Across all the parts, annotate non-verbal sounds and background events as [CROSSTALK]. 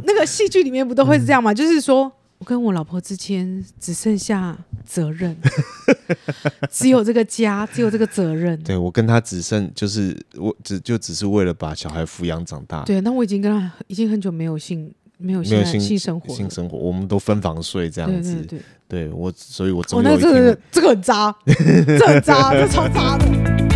[LAUGHS] 那个戏剧里面不都会是这样吗？嗯、就是说我跟我老婆之间只剩下责任，[LAUGHS] 只有这个家，只有这个责任。对，我跟他只剩就是我只就只是为了把小孩抚养长大。对，那我已经跟他已经很久没有性没有性性生活性生活，我们都分房睡这样子。对我，所以我总有一天、哦、那这个这个很渣，这很渣，这超渣的。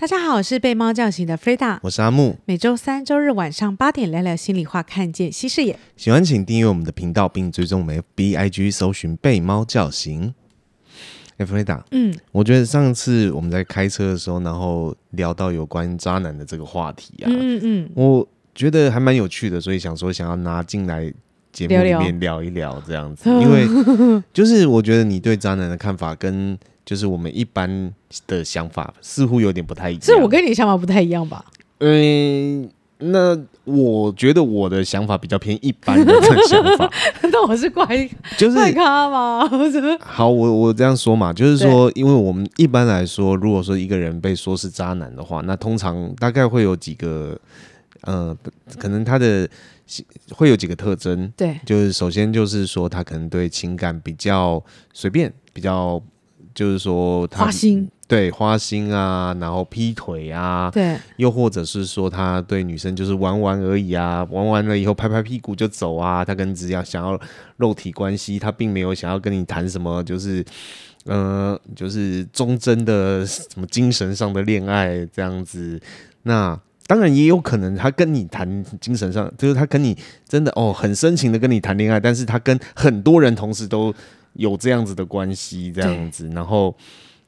大家好，我是被猫叫醒的 Freda，我是阿木。每周三、周日晚上八点聊聊心里话，看见新视野。喜欢请订阅我们的频道，并追踪我们 FBIG，搜寻“被猫叫醒”。哎，Freda，嗯，我觉得上次我们在开车的时候，然后聊到有关渣男的这个话题啊，嗯嗯，我觉得还蛮有趣的，所以想说想要拿进来节目里面聊一聊这样子，因为 [LAUGHS] 就是我觉得你对渣男的看法跟。就是我们一般的想法似乎有点不太一样，是我跟你的想法不太一样吧？嗯，那我觉得我的想法比较偏一般的想法。[LAUGHS] 那我是怪就是怪咖吗？[LAUGHS] 好，我我这样说嘛，就是说，因为我们一般来说，如果说一个人被说是渣男的话，那通常大概会有几个，呃，可能他的会有几个特征。对，就是首先就是说，他可能对情感比较随便，比较。就是说他，花心对花心啊，然后劈腿啊，对，又或者是说他对女生就是玩玩而已啊，玩完了以后拍拍屁股就走啊，他跟只要想要肉体关系，他并没有想要跟你谈什么，就是呃，就是忠贞的什么精神上的恋爱这样子。那当然也有可能他跟你谈精神上，就是他跟你真的哦很深情的跟你谈恋爱，但是他跟很多人同时都。有这样子的关系，这样子，然后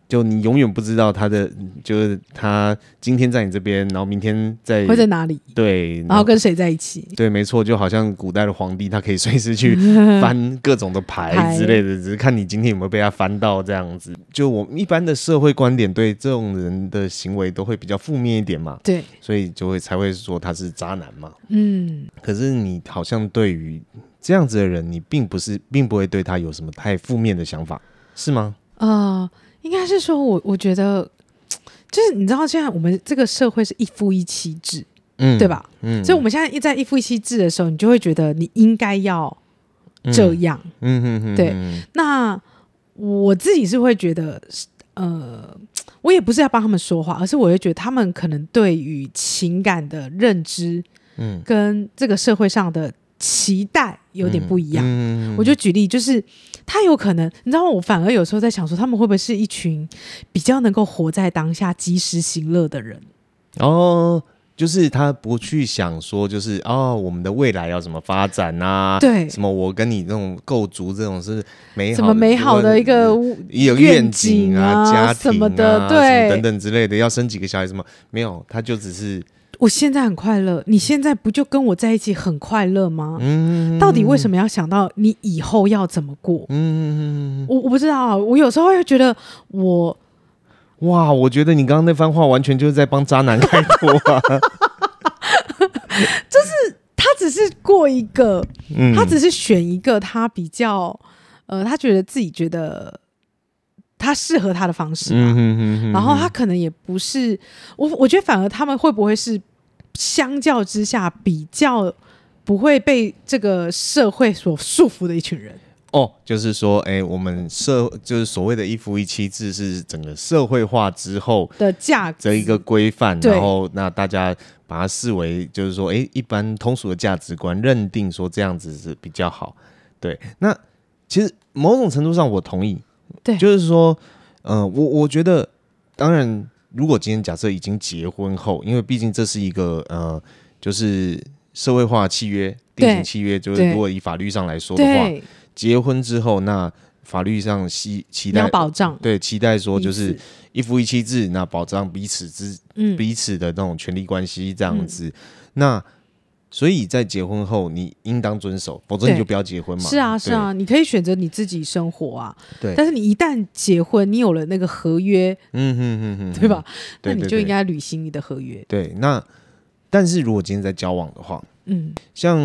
就你永远不知道他的，就是他今天在你这边，然后明天在会在哪里？对，然后跟谁在一起？对，没错，就好像古代的皇帝，他可以随时去翻各种的牌之类的，只是看你今天有没有被他翻到这样子。就我们一般的社会观点，对这种人的行为都会比较负面一点嘛。对，所以就会才会说他是渣男嘛。嗯，可是你好像对于。这样子的人，你并不是，并不会对他有什么太负面的想法，是吗？呃，应该是说我，我我觉得，就是你知道，现在我们这个社会是一夫一妻制，嗯，对吧？嗯，所以我们现在一在一夫一妻制的时候，你就会觉得你应该要这样，嗯嗯嗯，对。那我自己是会觉得，呃，我也不是要帮他们说话，而是我会觉得他们可能对于情感的认知，嗯，跟这个社会上的。期待有点不一样，嗯嗯、我就举例，就是他有可能，你知道吗？我反而有时候在想说，他们会不会是一群比较能够活在当下、及时行乐的人？哦，就是他不去想说，就是哦，我们的未来要怎么发展啊？对，什么我跟你这种构筑这种是美好，什么美好的一个有愿景啊、家庭啊什么的，对，等等之类的，要生几个小孩什么没有？他就只是。我现在很快乐，你现在不就跟我在一起很快乐吗？嗯，到底为什么要想到你以后要怎么过？嗯，我我不知道啊，我有时候会觉得我，哇，我觉得你刚刚那番话完全就是在帮渣男开脱啊！[LAUGHS] 就是他只是过一个，嗯，他只是选一个他比较，呃，他觉得自己觉得他适合他的方式吧，嗯，然后他可能也不是我，我觉得反而他们会不会是？相较之下，比较不会被这个社会所束缚的一群人。哦，就是说，哎、欸，我们社就是所谓的一夫一妻制是整个社会化之后的价值的一个规范，然后那大家把它视为就是说，哎、欸，一般通俗的价值观，认定说这样子是比较好。对，那其实某种程度上我同意，对，就是说，嗯、呃，我我觉得当然。如果今天假设已经结婚后，因为毕竟这是一个呃，就是社会化契约、定型契约，就是如果以法律上来说的话，结婚之后，那法律上期期待保障，对，期待说就是一夫一妻制，那保障彼此之、嗯、彼此的那种权利关系这样子，嗯、那。所以在结婚后，你应当遵守，否则你就不要结婚嘛。是啊，是啊，你可以选择你自己生活啊。对。但是你一旦结婚，你有了那个合约，嗯哼哼哼，对吧？那你就应该履行你的合约。对。那但是如果今天在交往的话，嗯，像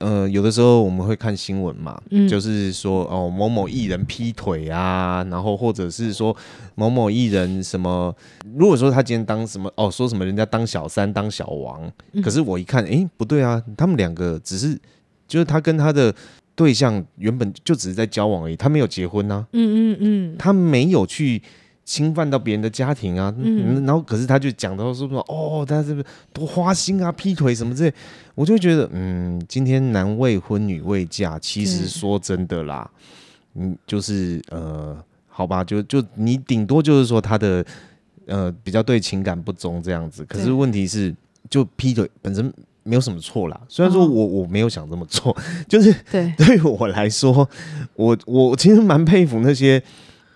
呃，有的时候我们会看新闻嘛，嗯，就是说哦，某某艺人劈腿啊，然后或者是说某某艺人什么，如果说他今天当什么哦，说什么人家当小三当小王，嗯，可是我一看，哎，不对啊，他们两个只是就是他跟他的对象原本就只是在交往而已，他没有结婚啊，嗯嗯嗯，他没有去。侵犯到别人的家庭啊，嗯，然后可是他就讲到说说哦，他是不是多花心啊，劈腿什么之类，我就觉得嗯，今天男未婚女未嫁，其实说真的啦，嗯，就是呃，好吧，就就你顶多就是说他的呃比较对情感不忠这样子，可是问题是就劈腿本身没有什么错啦，虽然说我我没有想这么做，[LAUGHS] 就是对。对我来说，我我其实蛮佩服那些。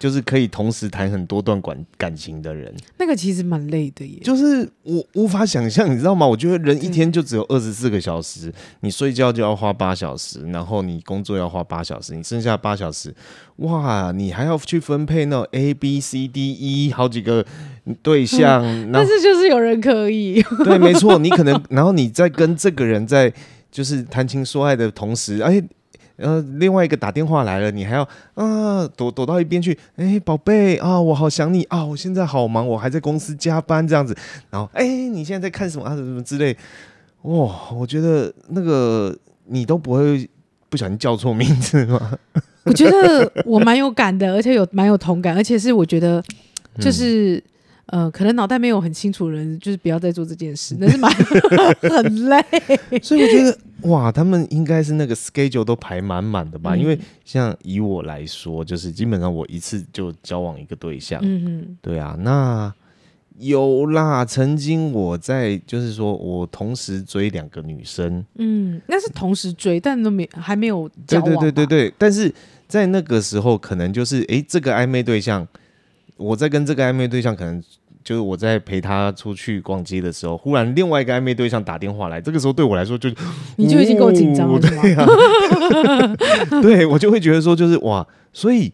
就是可以同时谈很多段感感情的人，那个其实蛮累的耶。就是我无法想象，你知道吗？我觉得人一天就只有二十四个小时，你睡觉就要花八小时，然后你工作要花八小时，你剩下八小时，哇，你还要去分配那种 A B C D E 好几个对象，嗯、但是就是有人可以，[LAUGHS] 对，没错，你可能，然后你在跟这个人在就是谈情说爱的同时，而哎。呃，另外一个打电话来了，你还要啊躲躲到一边去？哎，宝贝啊，我好想你啊！我现在好忙，我还在公司加班这样子。然后，哎，你现在在看什么啊？什么之类？哇，我觉得那个你都不会不小心叫错名字吗？我觉得我蛮有感的，而且有蛮有同感，而且是我觉得就是。嗯呃，可能脑袋没有很清楚的人，就是不要再做这件事，那是蛮 [LAUGHS] 很累。所以我觉得，哇，他们应该是那个 schedule 都排满满的吧？嗯、因为像以我来说，就是基本上我一次就交往一个对象。嗯嗯，对啊，那有啦。曾经我在就是说我同时追两个女生，嗯，那是同时追，但都没还没有交往。对对对对对，但是在那个时候，可能就是哎，这个暧昧对象，我在跟这个暧昧对象可能。就是我在陪他出去逛街的时候，忽然另外一个暧昧对象打电话来，这个时候对我来说就你就已经够紧张了，对啊，[LAUGHS] 对我就会觉得说就是哇，所以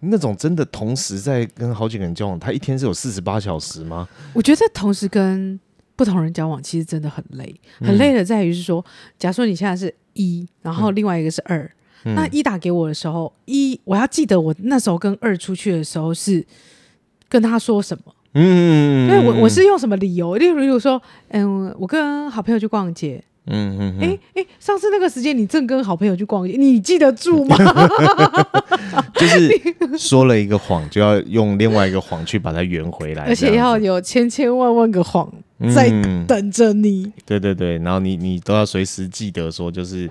那种真的同时在跟好几个人交往，他一天是有四十八小时吗？我觉得同时跟不同人交往其实真的很累，很累的在于是说，假如说你现在是一，然后另外一个是二，嗯，那一打给我的时候，一我要记得我那时候跟二出去的时候是跟他说什么。嗯，因为我我是用什么理由？例如，例如说，嗯，我跟好朋友去逛街，嗯嗯，哎、欸、哎、欸，上次那个时间你正跟好朋友去逛街，你记得住吗？[LAUGHS] 就是 [LAUGHS] 说了一个谎，就要用另外一个谎去把它圆回来，而且要有千千万万个谎在等着你、嗯。对对对，然后你你都要随时记得说，就是，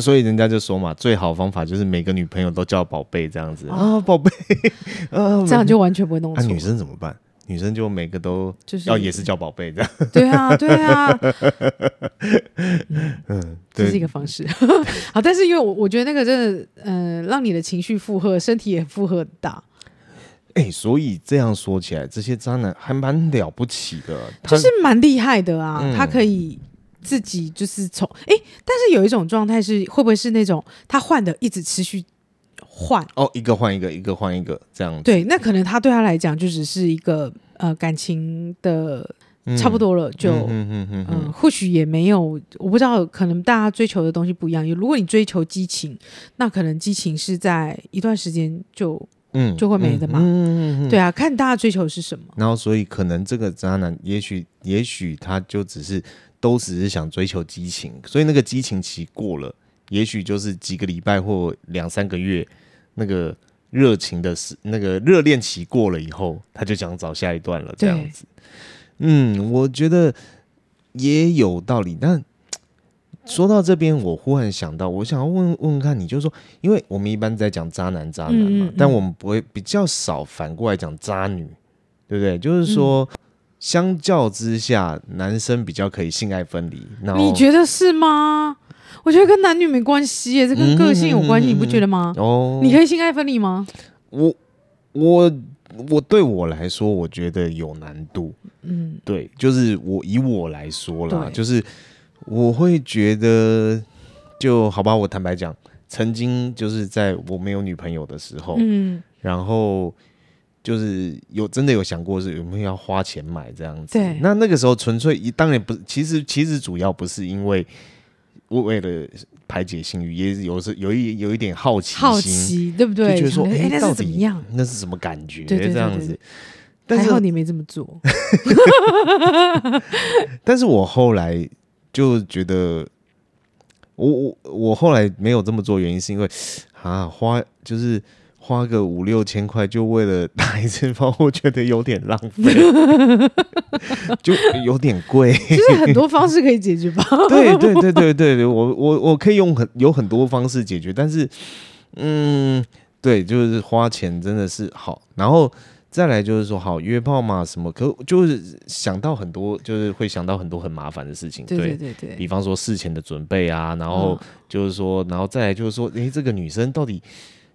所以人家就说嘛，最好方法就是每个女朋友都叫宝贝这样子啊，宝贝，[LAUGHS] 啊，这样就完全不会弄错。女生怎么办？女生就每个都就是要也是叫宝贝这样，对啊，[LAUGHS] 对啊，[LAUGHS] 嗯，这是一个方式。[LAUGHS] 好，但是因为我我觉得那个真的，嗯、呃，让你的情绪负荷，身体也负荷很大。哎、欸，所以这样说起来，这些渣男还蛮了不起的，就是蛮厉害的啊、嗯。他可以自己就是从哎、欸，但是有一种状态是，会不会是那种他换的一直持续？换哦，一个换一个，一个换一个，这样子。对，那可能他对他来讲就只是一个呃感情的差不多了，嗯、就嗯嗯嗯嗯、呃，或许也没有，我不知道，可能大家追求的东西不一样。如果你追求激情，那可能激情是在一段时间就嗯就会没的嘛。嗯嗯嗯，嗯，对啊，看大家追求的是什么。然后，所以可能这个渣男，也许也许他就只是都只是想追求激情，所以那个激情期过了，也许就是几个礼拜或两三个月。那个热情的是那个热恋期过了以后，他就想找下一段了，这样子。嗯，我觉得也有道理。但说到这边，我忽然想到，我想要问问看你，就是说，因为我们一般在讲渣男渣男嘛，嗯嗯嗯，但我们不会比较少反过来讲渣女，对不对？就是说，嗯、相较之下，男生比较可以性爱分离。你觉得是吗？我觉得跟男女没关系耶，这跟个性有关系，嗯，你不觉得吗？哦，你可以性爱分离吗？我我我对我来说，我觉得有难度。嗯，对，就是我以我来说啦，就是我会觉得，就好吧。我坦白讲，曾经就是在我没有女朋友的时候，嗯，然后就是有真的有想过是有没有要花钱买这样子。对，那那个时候纯粹，当然不，其实其实主要不是因为。为了排解性欲，也有时有一有一点好奇心，好奇对不对？就觉得说，哎、欸，那是怎么样？那是什么感觉？对对对对对这样子。但是还好你没这么做。[LAUGHS] 但是我后来就觉得，我我我后来没有这么做，原因是因为啊，花就是。花个五六千块就为了打一次包，[LAUGHS] 我觉得有点浪费，[LAUGHS] 就有点贵。其实很多方式可以解决吧？对对对对对对，我我我可以用很有很多方式解决，但是嗯，对，就是花钱真的是好，然后再来就是说好约炮嘛什么，可就是想到很多，就是会想到很多很麻烦的事情。对对对对，比方说事前的准备啊，然后就是说，然后再来就是说，诶，这个女生到底。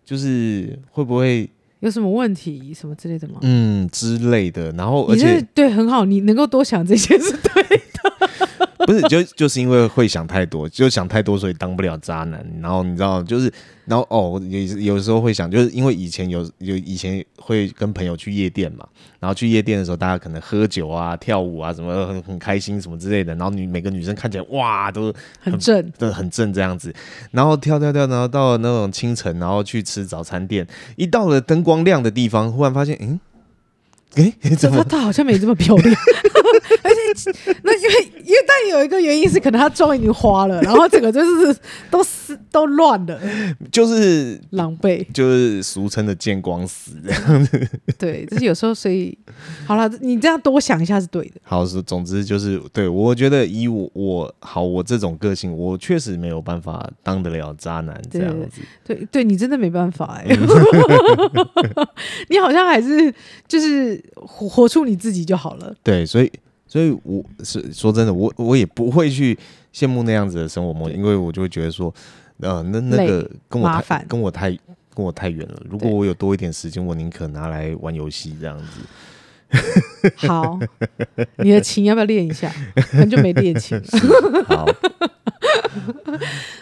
就是会不会有什么问题什么之类的吗？嗯，之类的。然后而且对很好，你能够多想这些是对的。[LAUGHS] 不是，就就是因为会想太多，就想太多，所以当不了渣男。然后你知道，就是。然后哦，有有时候会想，就是因为以前有有以前会跟朋友去夜店嘛，然后去夜店的时候，大家可能喝酒啊、跳舞啊，什么很很开心什么之类的。然后女每个女生看起来哇，都很，很正，对，很正这样子。然后跳跳跳，然后到了那种清晨，然后去吃早餐店，一到了灯光亮的地方，忽然发现，嗯，诶，怎么她好像没这么漂亮？[LAUGHS] 那因为因为但有一个原因是，可能他妆已经花了，然后整个就是都是都乱了，就是狼狈，就是俗称的见光死这样子。[LAUGHS] 对，就是有时候，所以好了，你这样多想一下是对的。好，是总之就是对，我觉得以我我好我这种个性，我确实没有办法当得了渣男这样子。对对，对，你真的没办法哎，[LAUGHS] 你好像还是就是活活出你自己就好了。对，所以。所以我是说真的，我我也不会去羡慕那样子的生活模式，因为我就会觉得说，呃，那那个跟我太跟我太跟我太远了。如果我有多一点时间，我宁可拿来玩游戏这样子。好，你的琴要不要练一下？很久没练琴了。[LAUGHS] 好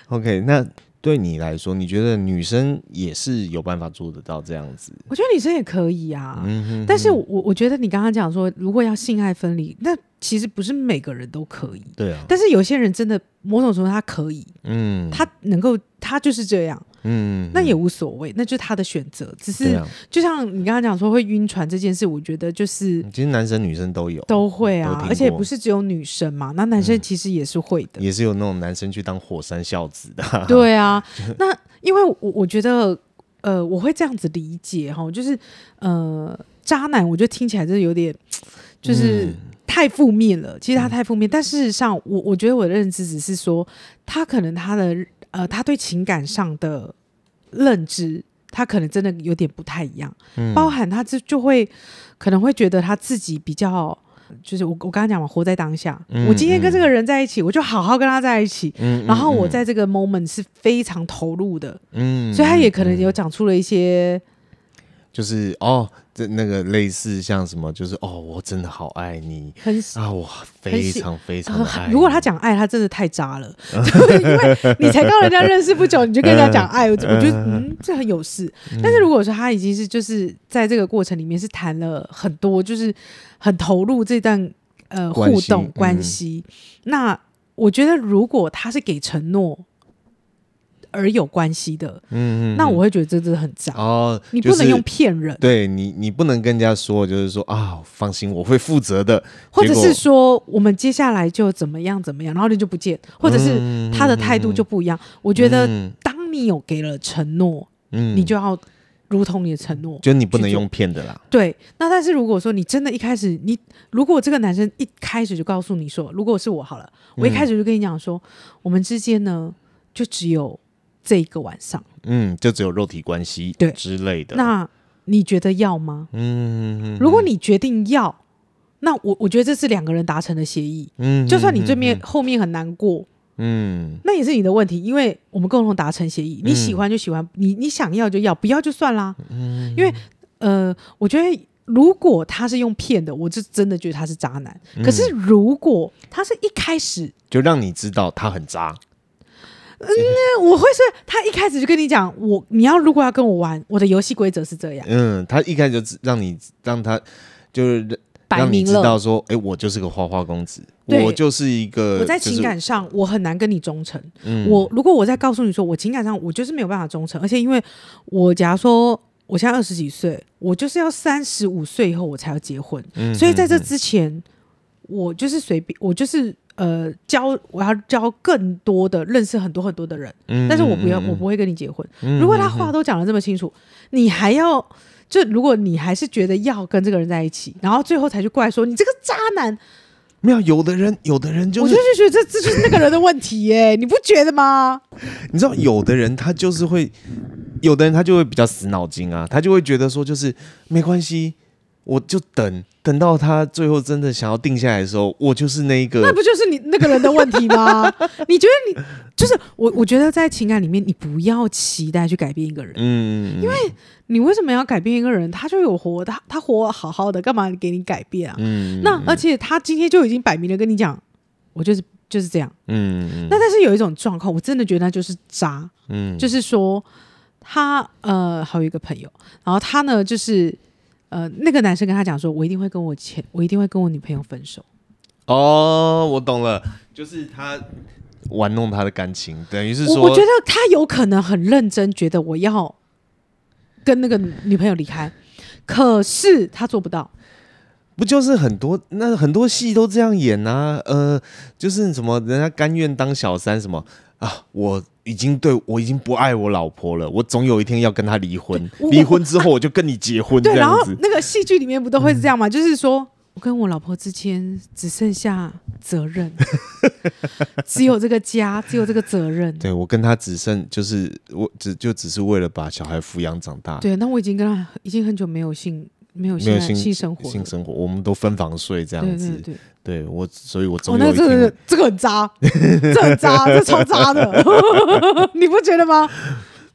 ，OK，那。对你来说，你觉得女生也是有办法做得到这样子？我觉得女生也可以啊，嗯、哼哼，但是我我觉得你刚刚讲说，如果要性爱分离，那其实不是每个人都可以。对啊，但是有些人真的某种程度他可以，嗯，他能够，他就是这样。嗯，那也无所谓，那就是他的选择。只是、啊、就像你刚刚讲说会晕船这件事，我觉得就是其实男生女生都有都会啊，而且不是只有女生嘛，那男生其实也是会的，嗯、也是有那种男生去当火山孝子的。对啊，那因为我我觉得呃，我会这样子理解哈，就是呃，渣男，我觉得听起来就是有点就是太负面了。其实他太负面，嗯、但事实上，我我觉得我的认知只是说，他可能他的。呃，他对情感上的认知，他可能真的有点不太一样，嗯、包含他这就会可能会觉得他自己比较，就是我我刚刚讲嘛，活在当下。嗯、我今天跟这个人在一起，嗯、我就好好跟他在一起，嗯、然后我在这个 moment 是非常投入的，嗯，所以他也可能有。讲出了一些。就是哦，这那个类似像什么，就是哦，我真的好爱你，很啊，我非常非常爱、呃。如果他讲爱，他真的太渣了，[LAUGHS] 因为你才跟人家认识不久，你就跟人家讲爱，我觉得嗯，这很有事。但是如果说他已经是就是在这个过程里面是谈了很多，就是很投入这段呃互动关系，那我觉得如果他是给承诺。而有关系的，嗯，那我会觉得这真的很渣。哦。你不能用骗人，对你，你不能跟人家说，就是说啊，放心，我会负责的，或者是说我们接下来就怎么样怎么样，然后你就不见，或者是他的态度就不一样。我觉得，当你有给了承诺，嗯，你就要如同你的承诺，就你不能用骗的啦。对，那但是如果说你真的一开始，你如果这个男生一开始就告诉你说，如果是我好了，我一开始就跟你讲说，我们之间呢，就只有。这一个晚上，嗯，就只有肉体关系对之类的。那你觉得要吗？嗯，如果你决定要，那我我觉得这是两个人达成的协议。嗯，就算你对面后面很难过，嗯，那也是你的问题，因为我们共同达成协议。你喜欢就喜欢，你你想要就要，不要就算啦。嗯，因为呃，我觉得如果他是用骗的，我就真的觉得他是渣男。可是如果他是一开始就让你知道他很渣。嗯，我会是他一开始就跟你讲，我你要如果要跟我玩，我的游戏规则是这样。嗯，他一开始就让你让他就是让你知道说，哎，我就是个花花公子，我就是一个。我在情感上，我很难跟你忠诚。我如果我在告诉你说，我情感上我就是没有办法忠诚，而且因为我假如说我现在二十几岁，我就是要三十五岁以后我才要结婚，所以在这之前，我就是随便，我就是呃交，我要交更多的认识很多很多的人，嗯但是我不要，我不会跟你结婚。如果他话都讲得这么清楚，你还要。就如果你还是觉得要跟这个人在一起，然后最后才去怪说你这个渣男，没有，有的人，有的人就是，我就觉得这这就是那个人的问题耶，[LAUGHS] 你不觉得吗？你知道，有的人他就是会，有的人他就会比较死脑筋啊，他就会觉得说就是没关系。我就等等到他最后真的想要定下来的时候，我就是那一个。那不就是你那个人的问题吗？[LAUGHS] 你觉得你就是我？我觉得在情感里面，你不要期待去改变一个人。嗯，因为你为什么要改变一个人？他就有活，他他活好好的，干嘛给你改变啊？嗯。那而且他今天就已经摆明了跟你讲，我就是就是这样。嗯。那但是有一种状况，我真的觉得他就是渣。嗯。就是说他呃，还有一个朋友，然后他呢就是。呃，那个男生跟他讲说：“我一定会跟我前，我一定会跟我女朋友分手。”哦，我懂了，就是他玩弄他的感情，等于是说，我觉得他有可能很认真，觉得我要跟那个女朋友离开，可是他做不到。不就是很多那很多戏都这样演啊？呃，就是什么人家甘愿当小三什么啊？我。已经对我已经不爱我老婆了，我总有一天要跟她离婚。离婚之后我就跟你结婚。对，然后那个戏剧里面不都会是这样吗？嗯、就是说我跟我老婆之间只剩下责任，[LAUGHS] 只有这个家，只有这个责任。对，我跟她只剩就是我只就只是为了把小孩抚养长大。对，那我已经跟她已经很久没有性。没有性性生活，性生活，我们都分房睡这样子。对，对，对，对我，所以我总有一天，哦，那这个这个很渣，这很渣，这超渣的，[LAUGHS] 你不觉得吗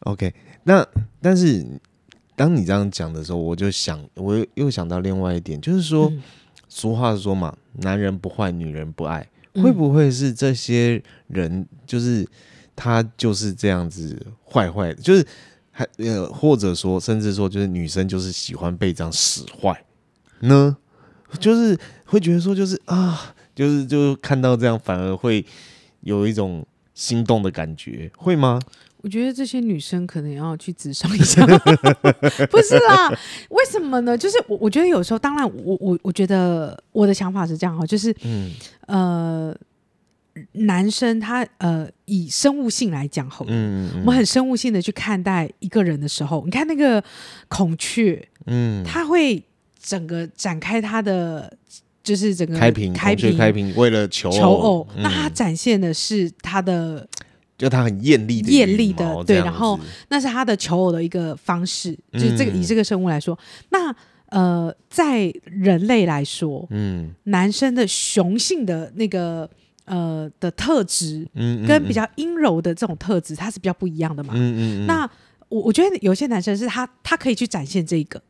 ？OK，那但是当你这样讲的时候，我就想，我又想到另外一点，就是说，嗯、俗话说嘛，男人不坏，女人不爱，嗯、会不会是这些人，就是他就是这样子坏坏的，就是。还呃，或者说，甚至说，就是女生就是喜欢被这样使坏呢，就是会觉得说，就是啊，就是就看到这样，反而会有一种心动的感觉，会吗？我觉得这些女生可能要去咨商一下，[LAUGHS] 不是啦？为什么呢？就是我我觉得有时候，当然我，我我我觉得我的想法是这样哈，就是嗯呃。男生他呃以生物性来讲好了，嗯嗯、我们很生物性的去看待一个人的时候，你看那个孔雀，嗯，他会整个展开他的就是整个开屏开屏开屏，为了求求偶，嗯、那他展现的是他的，就他很艳丽的艳丽的对，然后那是他的求偶的一个方式，就是这个、嗯、以这个生物来说，那呃在人类来说，嗯，男生的雄性的那个。呃的特质，跟比较阴柔的这种特质，它是比较不一样的嘛。嗯嗯嗯。那我我觉得有些男生是他他可以去展现这个，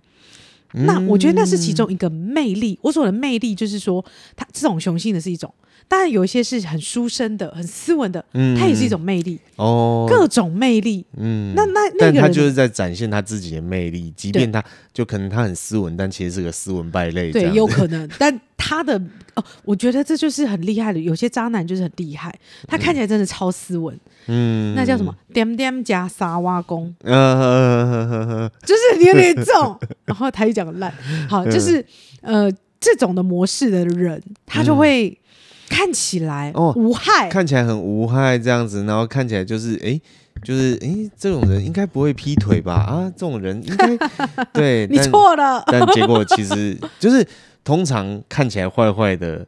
那我觉得那是其中一个魅力。我说的魅力就是说，他这种雄性的是一种。当然有一些是很书生的、很斯文的，嗯，他也是一种魅力哦，各种魅力，嗯，那那那个他就是在展现他自己的魅力，即便他就可能他很斯文，但其实是个斯文败类，对，有可能。[LAUGHS] 但他的哦，我觉得这就是很厉害的。有些渣男就是很厉害，他看起来真的超斯文，嗯，那叫什么？点点加沙挖工，[LAUGHS] [LAUGHS] 嗯，就是有点重，然后他又讲烂，好，就是呃，这种的模式的人，他就会。看起来哦无害，看起来很无害这样子，然后看起来就是哎，就是哎，这种人应该不会劈腿吧？啊，这种人应该 [LAUGHS] 对，你错了。但结果其实就是通常看起来坏坏的，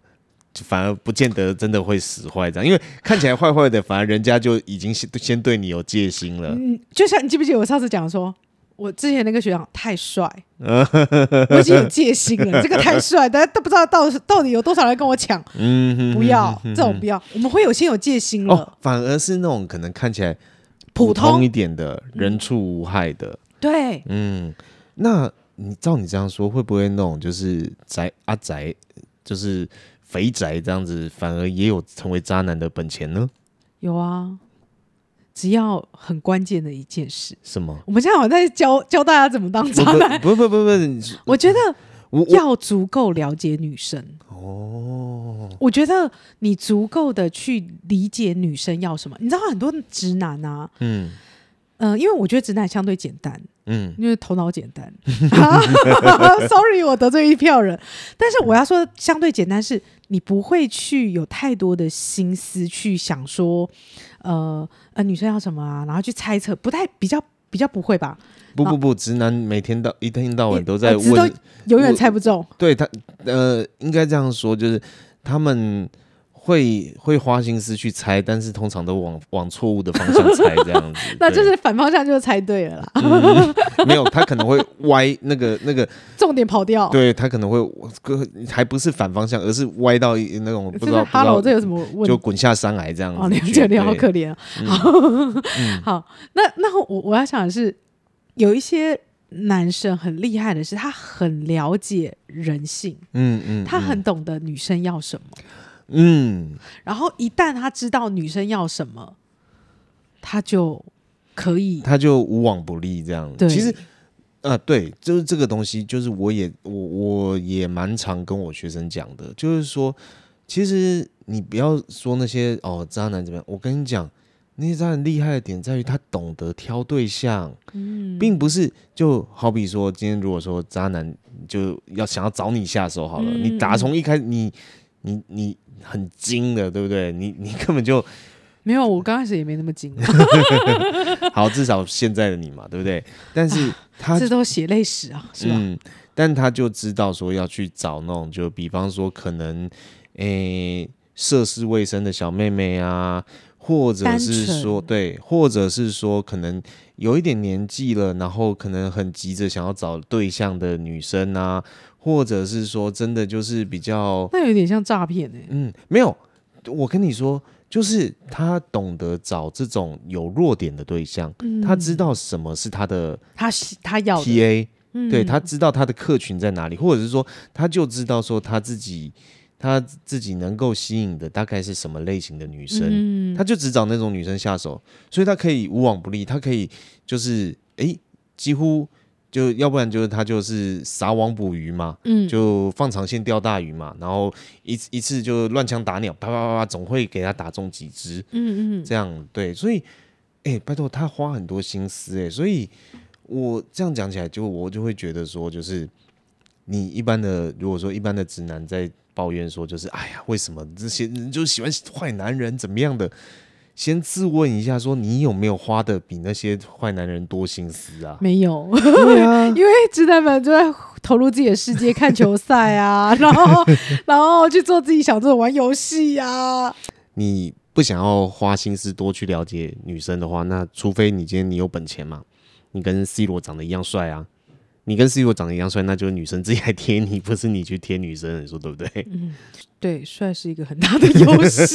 反而不见得真的会使坏这样，因为看起来坏坏的，反而人家就已经先先对你有戒心了。嗯，就像你记不记得我上次讲说？我之前那个学长太帅，[LAUGHS] 我已经有戒心了。[LAUGHS] 这个太帅，大家都不知道到到底有多少人跟我抢。嗯，不要这种不要，我们会有先有戒心了。哦，反而是那种可能看起来普通一点的人畜无害的。对，嗯，那你照你这样说，会不会那种就是宅阿宅，就是肥宅这样子，反而也有成为渣男的本钱呢？有啊。只要很关键的一件事，什么？我们现在好像在教教大家怎么当渣男。不不不不，不，我觉得要足够了解女生哦。我觉得你足够的去理解女生要什么。你知道很多直男啊，嗯嗯、呃，因为我觉得直男相对简单，嗯，因为头脑简单。[LAUGHS] Sorry，我得罪一票人。但是我要说，相对简单是，你不会去有太多的心思去想说，呃呃，女生要什么啊，然后去猜测，不太比较比较不会吧。不不不，直男每天到一天到晚都在问，都永远猜不中。对他，呃，应该这样说，就是他们会会花心思去猜，但是通常都往往错误的方向猜，这样子。[LAUGHS] 那就是反方向就猜对了啦。嗯、没有，他可能会歪那个那个 [LAUGHS] 重点跑掉。对他可能会还不是反方向，而是歪到那种不知道。哈喽，这有什么问题？就滚下山来这样子。哦，你觉得你好可怜 [LAUGHS] 好，嗯、好，那那我我要想的是。有一些男生很厉害的是，他很了解人性，嗯嗯，嗯他很懂得女生要什么，嗯，然后一旦他知道女生要什么，他就可以，他就无往不利这样。对其实，啊、呃，对，就是这个东西，就是我也我我也蛮常跟我学生讲的，就是说，其实你不要说那些哦渣男怎么样，我跟你讲。那些渣男厉害的点在于他懂得挑对象，嗯，并不是就好比说，今天如果说渣男就要想要找你下手好了，嗯、你打从一开始你你你很精的，对不对？你你根本就没有，我刚开始也没那么精。[LAUGHS] 好，至少现在的你嘛，对不对？但是他、啊、这都血泪史啊，是吧？嗯，但他就知道说要去找那种，就比方说可能诶涉世未深的小妹妹啊。或者是说对，或者是说可能有一点年纪了，然后可能很急着想要找对象的女生啊，或者是说真的就是比较，那有点像诈骗哎。嗯，没有，我跟你说，就是他懂得找这种有弱点的对象，嗯、他知道什么是他的他他要 TA，对，他知道他的客群在哪里，或者是说他就知道说他自己。他自己能够吸引的大概是什么类型的女生？嗯、他就只找那种女生下手，所以他可以无往不利。他可以就是哎、欸，几乎就要不然就是他就是撒网捕鱼嘛，嗯，就放长线钓大鱼嘛，然后一一次就乱枪打鸟，啪啪啪啪，总会给他打中几只，嗯嗯，这样对，所以哎、欸，拜托他花很多心思哎、欸，所以我这样讲起来，就我就会觉得说，就是你一般的，如果说一般的直男在。抱怨说就是哎呀，为什么这些人就喜欢坏男人怎么样的？先自问一下，说你有没有花的比那些坏男人多心思啊？没有，对啊，[LAUGHS] 因为直男们就在投入自己的世界看球赛啊，[LAUGHS] 然后然后去做自己想做的玩游戏啊。你不想要花心思多去了解女生的话，那除非你今天你有本钱嘛，你跟 C 罗长得一样帅啊。你跟 C 罗长得一样帅，那就是女生自己来贴你，不是你去贴女生，你说对不对？嗯，对，帅是一个很大的优势。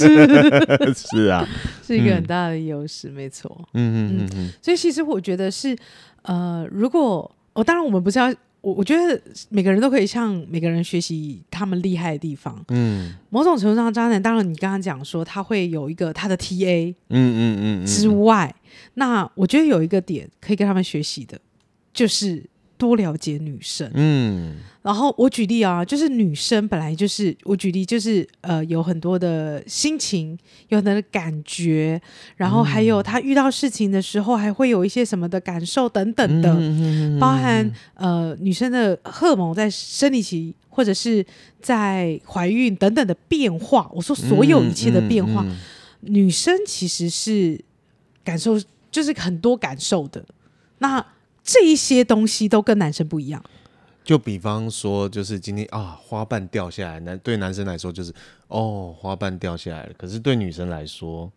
[LAUGHS] 是啊，[LAUGHS] 是一个很大的优势，嗯、没错。嗯嗯嗯嗯。所以其实我觉得是，呃，如果哦，当然我们不是要，我我觉得每个人都可以向每个人学习他们厉害的地方。嗯。某种程度上，渣男当然你刚刚讲说他会有一个他的 TA，嗯嗯嗯之外，那我觉得有一个点可以跟他们学习的，就是。多了解女生，嗯，然后我举例啊，就是女生本来就是我举例就是呃有很多的心情，有很多的感觉，然后还有她遇到事情的时候还会有一些什么的感受等等的，嗯、包含呃女生的荷尔蒙在生理期或者是在怀孕等等的变化。我说所有一切的变化，嗯嗯嗯、女生其实是感受就是很多感受的。那这一些东西都跟男生不一样，就比方说，就是今天啊，花瓣掉下来，男对男生来说就是哦，花瓣掉下来了。可是对女生来说，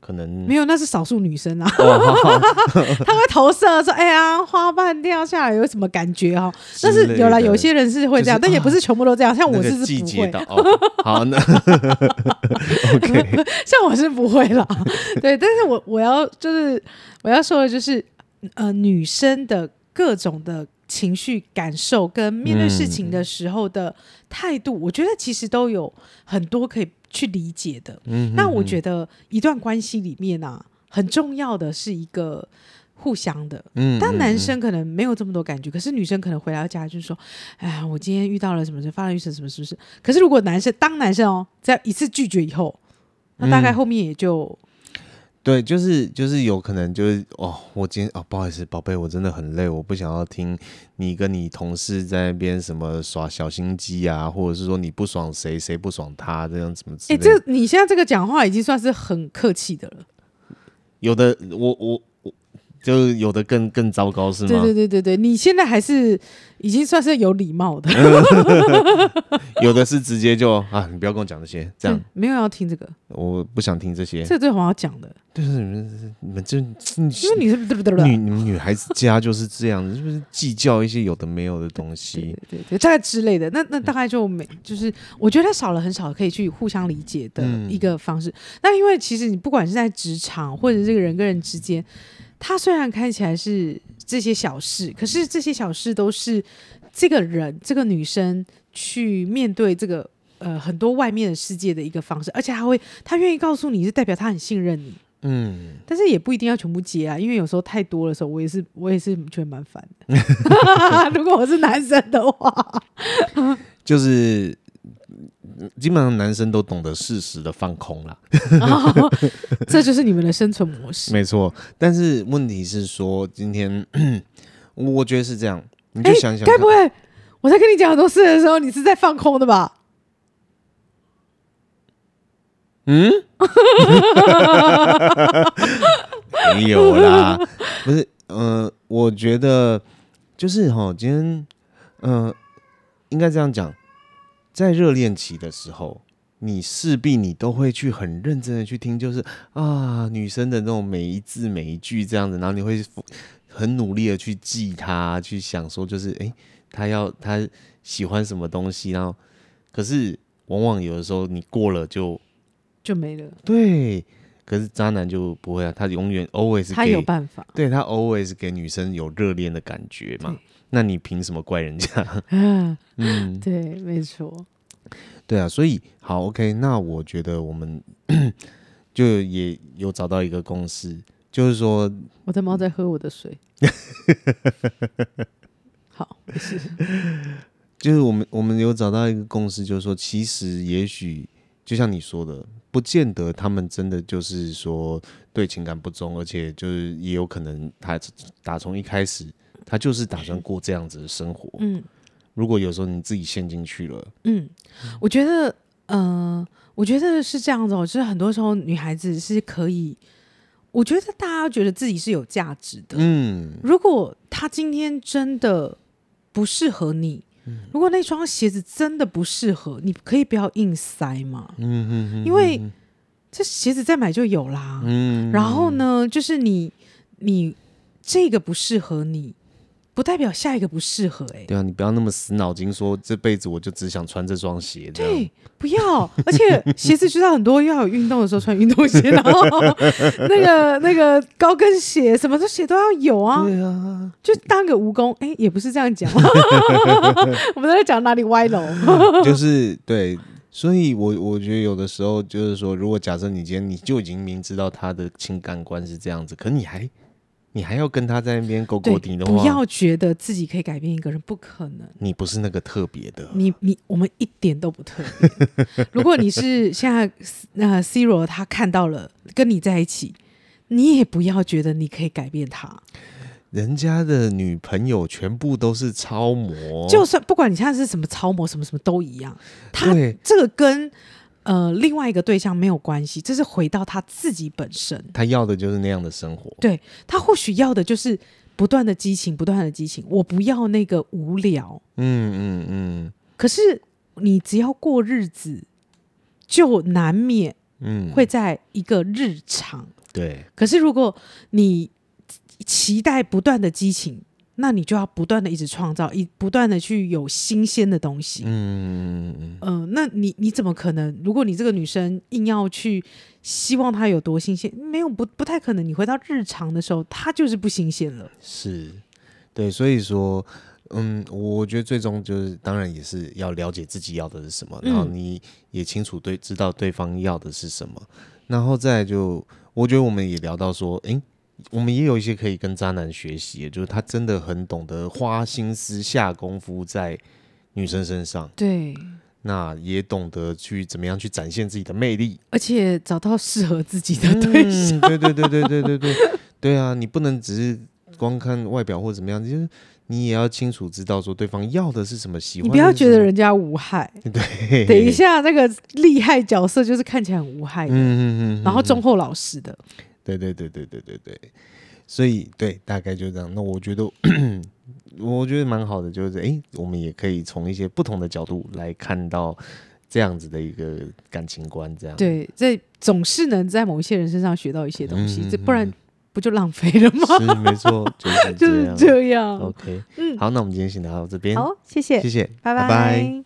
可能没有，那是少数女生啊，[LAUGHS] 他会投射说，哎呀，花瓣掉下来有什么感觉哦？但是有了，有些人是会这样，但也不是全部都这样。像我是不会，好，那 [LAUGHS] OK，[LAUGHS] 像我是不会啦。对，但是我我要就是我要说的就是。呃，女生的各种的情绪感受跟面对事情的时候的态度，嗯、我觉得其实都有很多可以去理解的。嗯哼哼，那我觉得一段关系里面啊，很重要的是一个互相的，嗯，但男生可能没有这么多感觉，嗯、可是女生可能回到家就是说，哎呀，我今天遇到了什么事，发生什么什么什么事。可是如果男生当男生哦，在一次拒绝以后，那大概后面也就，嗯、对，就是就是有可能就是哦，我今天哦，不好意思，宝贝，我真的很累，我不想要听你跟你同事在那边什么耍小心机啊，或者是说你不爽谁，谁不爽他这样怎么？哎，这你现在这个讲话已经算是很客气的了。有的，我我。就有的更更糟糕是吗？对对对对对，你现在还是已经算是有礼貌的。[LAUGHS] 有的是直接就啊，你不要跟我讲这些，这样没有要听这个，我不想听这些。这最好要讲的，就是你们你们这，因为你是对不对？女你们女孩子家就是这样子，就是计较一些有的没有的东西，对对对，大概之类的。那那大概就没，就是我觉得少了很少可以去互相理解的一个方式。那因为其实你不管是在职场或者这个人跟人之间。他虽然看起来是这些小事，可是这些小事都是这个人这个女生去面对这个呃很多外面的世界的一个方式，而且他会他愿意告诉你是代表他很信任你，嗯，但是也不一定要全部接啊，因为有时候太多的时候，我也是我也是觉得蛮烦的。如果我是男生的话，就是。基本上男生都懂得适时的放空啦，[LAUGHS] 哦，这就是你们的生存模式。没错，但是问题是说，今天 [COUGHS] 我觉得是这样，你就想想，该不会我在跟你讲很多事的时候，你是在放空的吧？嗯，没有啦，不是，嗯、呃，我觉得就是哈，今天，嗯、呃，应该这样讲。在热恋期的时候，你势必你都会去很认真的去听，就是啊女生的那种每一字每一句这样子，然后你会很努力的去记她，去想说就是诶、欸，他要她喜欢什么东西，然后可是往往有的时候你过了就就没了。对，可是渣男就不会啊，他永远 always 他有办法，对他 always 给女生有热恋的感觉嘛。那你凭什么怪人家？[LAUGHS] 嗯，对，没错，对啊，所以好，OK，那我觉得我们 [COUGHS] 就也有找到一个共识，就是说，我的猫在喝我的水。[LAUGHS] 好，没事。就是我们我们有找到一个共识，就是说，其实也许就像你说的，不见得他们真的就是说对情感不忠，而且就是也有可能他打从一开始。他就是打算过这样子的生活。嗯，如果有时候你自己陷进去了，嗯，我觉得，呃，我觉得是这样子哦。就是很多时候女孩子是可以，我觉得大家觉得自己是有价值的。嗯，如果他今天真的不适合你，嗯，如果那双鞋子真的不适合，你可以不要硬塞嘛。嗯嗯嗯，因为这鞋子再买就有啦。嗯，然后呢，就是你你这个不适合你。不代表下一个不适合哎、欸，对啊，你不要那么死脑筋，说这辈子我就只想穿这双鞋。对，不要，而且鞋子知道很多，要有运动的时候穿运动鞋，然后那个那个高跟鞋，什么的鞋都要有啊。对啊，就当个蜈蚣，哎、欸，也不是这样讲。[LAUGHS] 我们都在讲哪里歪楼？[LAUGHS] 就是对，所以我我觉得有的时候就是说，如果假设你今天你就已经明知道他的情感观是这样子，可你还。你还要跟他在那边勾勾顶的话，不要觉得自己可以改变一个人，不可能。你不是那个特别的，你你我们一点都不特别。[LAUGHS] 如果你是现在那 C 罗他看到了跟你在一起，你也不要觉得你可以改变他。人家的女朋友全部都是超模，就算不管你现在是什么超模，什么什么都一样。他这个跟。呃，另外一个对象没有关系，这是回到他自己本身。他要的就是那样的生活。对，他或许要的就是不断的激情，不断的激情。我不要那个无聊。嗯嗯嗯。可是你只要过日子，就难免嗯会在一个日常。嗯、对。可是如果你期待不断的激情。那你就要不断的一直创造，一不断的去有新鲜的东西。嗯嗯、呃、那你你怎么可能？如果你这个女生硬要去希望她有多新鲜，没有不不太可能。你回到日常的时候，她就是不新鲜了。是，对，所以说，嗯，我觉得最终就是，当然也是要了解自己要的是什么，然后你也清楚对知道对方要的是什么，然后再就，我觉得我们也聊到说，诶。我们也有一些可以跟渣男学习，就是他真的很懂得花心思下功夫在女生身上，对，那也懂得去怎么样去展现自己的魅力，而且找到适合自己的对象。对对对对对对对 [LAUGHS] 对啊！你不能只是光看外表或怎么样，就是你也要清楚知道说对方要的是什么。喜欢你不要觉得人家无害。[LAUGHS] 对，等一下那个厉害角色就是看起来很无害的，嗯嗯嗯，然后忠厚老实的。对对对对对对对，所以对，大概就这样。那我觉得。[CLEARS THROAT] 我觉得蛮好的，就是哎、欸，我们也可以从一些不同的角度来看到这样子的一个感情观，这样对，这总是能在某一些人身上学到一些东西，这、嗯、不然不就浪费了吗？[LAUGHS] 是没错，就是这样。就是这样。OK，嗯，好，那我们今天先聊到这边，好，谢谢，谢谢，拜拜。拜拜。